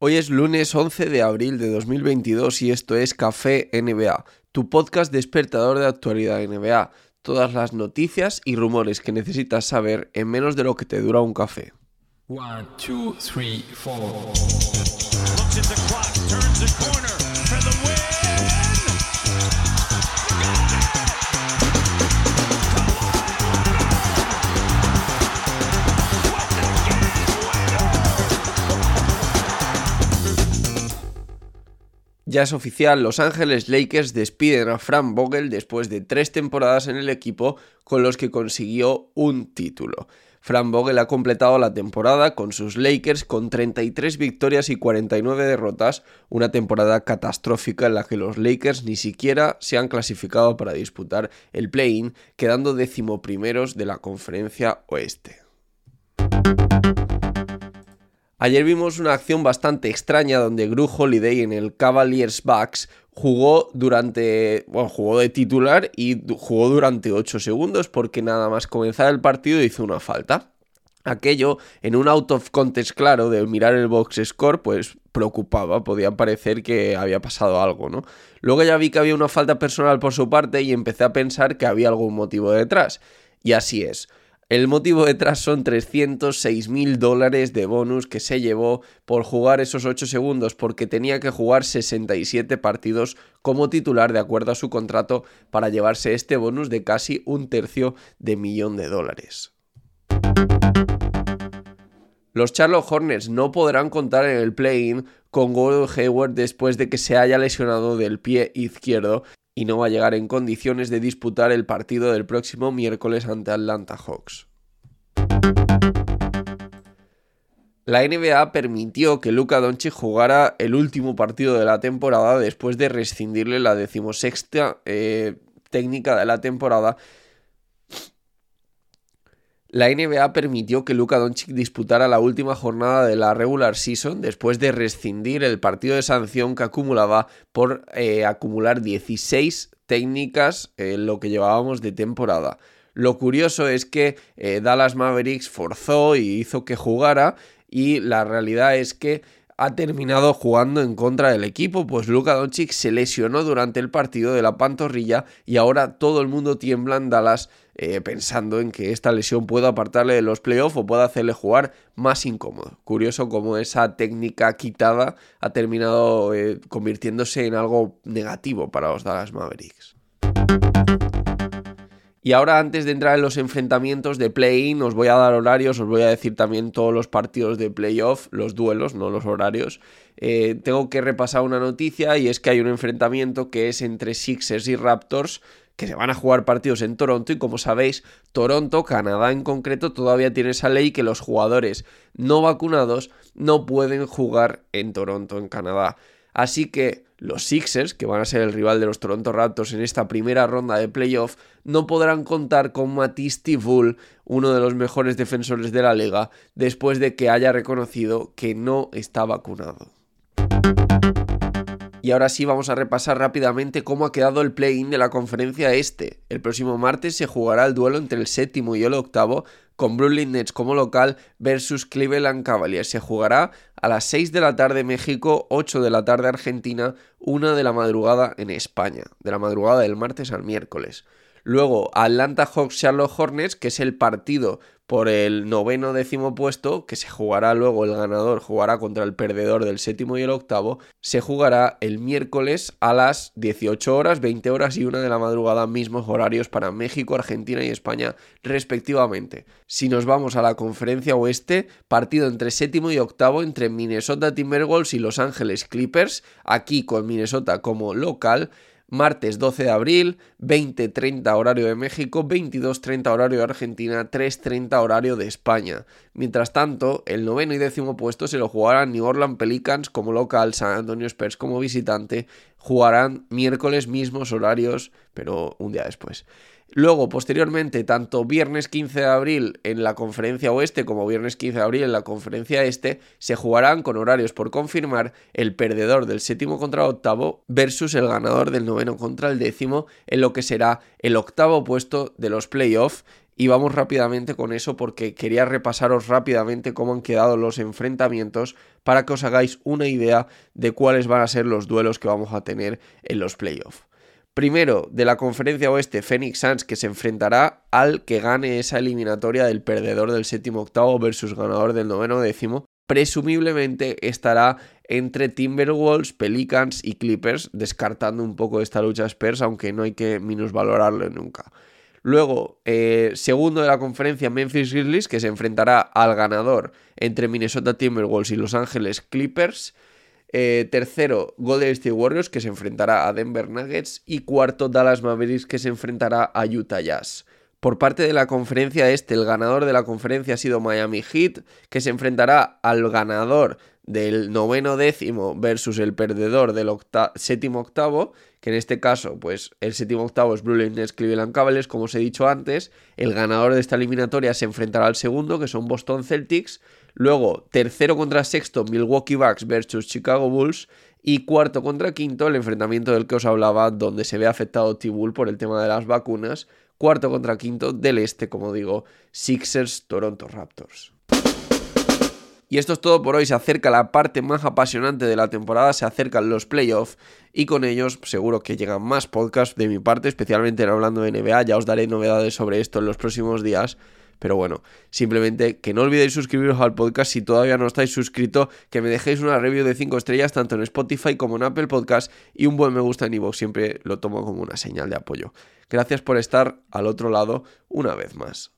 Hoy es lunes 11 de abril de 2022 y esto es Café NBA, tu podcast despertador de actualidad NBA. Todas las noticias y rumores que necesitas saber en menos de lo que te dura un café. One, two, three, four. Looks at the clock, turns the corner for the win. Ya es oficial, Los Ángeles Lakers despiden a Frank Vogel después de tres temporadas en el equipo con los que consiguió un título. Frank Vogel ha completado la temporada con sus Lakers con 33 victorias y 49 derrotas, una temporada catastrófica en la que los Lakers ni siquiera se han clasificado para disputar el play-in, quedando decimoprimeros de la conferencia oeste. Ayer vimos una acción bastante extraña donde Gru Holiday en el Cavaliers Bucks jugó durante, bueno, jugó de titular y jugó durante 8 segundos porque nada más comenzar el partido hizo una falta. Aquello en un out of contest claro de mirar el box score pues preocupaba, podía parecer que había pasado algo, ¿no? Luego ya vi que había una falta personal por su parte y empecé a pensar que había algún motivo detrás. Y así es. El motivo detrás son 306 mil dólares de bonus que se llevó por jugar esos 8 segundos porque tenía que jugar 67 partidos como titular de acuerdo a su contrato para llevarse este bonus de casi un tercio de millón de dólares. Los Charlotte Hornets no podrán contar en el play-in con Gordon Hayward después de que se haya lesionado del pie izquierdo y no va a llegar en condiciones de disputar el partido del próximo miércoles ante Atlanta Hawks. La NBA permitió que Luka Doncic jugara el último partido de la temporada después de rescindirle la decimosexta eh, técnica de la temporada. La NBA permitió que Luka Doncic disputara la última jornada de la regular season después de rescindir el partido de sanción que acumulaba por eh, acumular 16 técnicas en lo que llevábamos de temporada. Lo curioso es que eh, Dallas Mavericks forzó y hizo que jugara y la realidad es que ha terminado jugando en contra del equipo, pues Luka Doncic se lesionó durante el partido de la pantorrilla y ahora todo el mundo tiembla en Dallas eh, pensando en que esta lesión pueda apartarle de los playoffs o pueda hacerle jugar más incómodo. Curioso cómo esa técnica quitada ha terminado eh, convirtiéndose en algo negativo para los Dallas Mavericks. Y ahora antes de entrar en los enfrentamientos de play-in, os voy a dar horarios, os voy a decir también todos los partidos de playoff, los duelos, no los horarios. Eh, tengo que repasar una noticia y es que hay un enfrentamiento que es entre Sixers y Raptors que se van a jugar partidos en Toronto y como sabéis, Toronto, Canadá en concreto, todavía tiene esa ley que los jugadores no vacunados no pueden jugar en Toronto, en Canadá. Así que los Sixers, que van a ser el rival de los Toronto Raptors en esta primera ronda de playoff, no podrán contar con Matisse Thybulle, uno de los mejores defensores de la liga, después de que haya reconocido que no está vacunado. Y ahora sí vamos a repasar rápidamente cómo ha quedado el play-in de la conferencia este. El próximo martes se jugará el duelo entre el séptimo y el octavo, con Brooklyn Nets como local versus Cleveland Cavaliers. Se jugará a las 6 de la tarde México, 8 de la tarde Argentina, 1 de la madrugada en España, de la madrugada del martes al miércoles. Luego Atlanta Hawks Charlotte Hornets, que es el partido por el noveno décimo puesto, que se jugará luego el ganador, jugará contra el perdedor del séptimo y el octavo, se jugará el miércoles a las 18 horas, 20 horas y 1 de la madrugada, mismos horarios para México, Argentina y España respectivamente. Si nos vamos a la conferencia oeste, partido entre séptimo y octavo entre Minnesota Timberwolves y Los Ángeles Clippers, aquí con Minnesota como local, martes 12 de abril, 20.30 horario de México, 22.30 horario de Argentina, 3.30 horario de España. Mientras tanto, el noveno y décimo puesto se lo jugarán New Orleans Pelicans como local, San Antonio Spurs como visitante, jugarán miércoles mismos horarios, pero un día después. Luego, posteriormente, tanto viernes 15 de abril en la conferencia oeste como viernes 15 de abril en la conferencia este, se jugarán con horarios por confirmar el perdedor del séptimo contra el octavo versus el ganador del noveno contra el décimo en lo que será el octavo puesto de los playoffs Y vamos rápidamente con eso porque quería repasaros rápidamente cómo han quedado los enfrentamientos para que os hagáis una idea de cuáles van a ser los duelos que vamos a tener en los playoffs. Primero, de la conferencia oeste, Phoenix Suns que se enfrentará al que gane esa eliminatoria del perdedor del séptimo octavo versus ganador del noveno décimo. Presumiblemente estará entre Timberwolves, Pelicans y Clippers, descartando un poco esta lucha Spurs, aunque no hay que minusvalorarlo nunca. Luego, eh, segundo de la conferencia, Memphis Grizzlies, que se enfrentará al ganador entre Minnesota Timberwolves y Los Ángeles Clippers. Eh, tercero, Golden State Warriors, que se enfrentará a Denver Nuggets. Y cuarto, Dallas Mavericks, que se enfrentará a Utah Jazz. Por parte de la conferencia este, el ganador de la conferencia ha sido Miami Heat, que se enfrentará al ganador del noveno décimo versus el perdedor del séptimo octavo, que en este caso, pues el séptimo octavo es Nets Cleveland Cavaliers, como os he dicho antes, el ganador de esta eliminatoria se enfrentará al segundo, que son Boston Celtics, luego tercero contra sexto Milwaukee Bucks versus Chicago Bulls, y cuarto contra quinto, el enfrentamiento del que os hablaba, donde se ve afectado T-Bull por el tema de las vacunas, cuarto contra quinto del este, como digo, Sixers Toronto Raptors. Y esto es todo por hoy. Se acerca la parte más apasionante de la temporada, se acercan los playoffs y con ellos seguro que llegan más podcasts de mi parte, especialmente hablando de NBA. Ya os daré novedades sobre esto en los próximos días. Pero bueno, simplemente que no olvidéis suscribiros al podcast si todavía no estáis suscritos, que me dejéis una review de 5 estrellas tanto en Spotify como en Apple Podcast y un buen me gusta en iVoox, siempre lo tomo como una señal de apoyo. Gracias por estar al otro lado una vez más.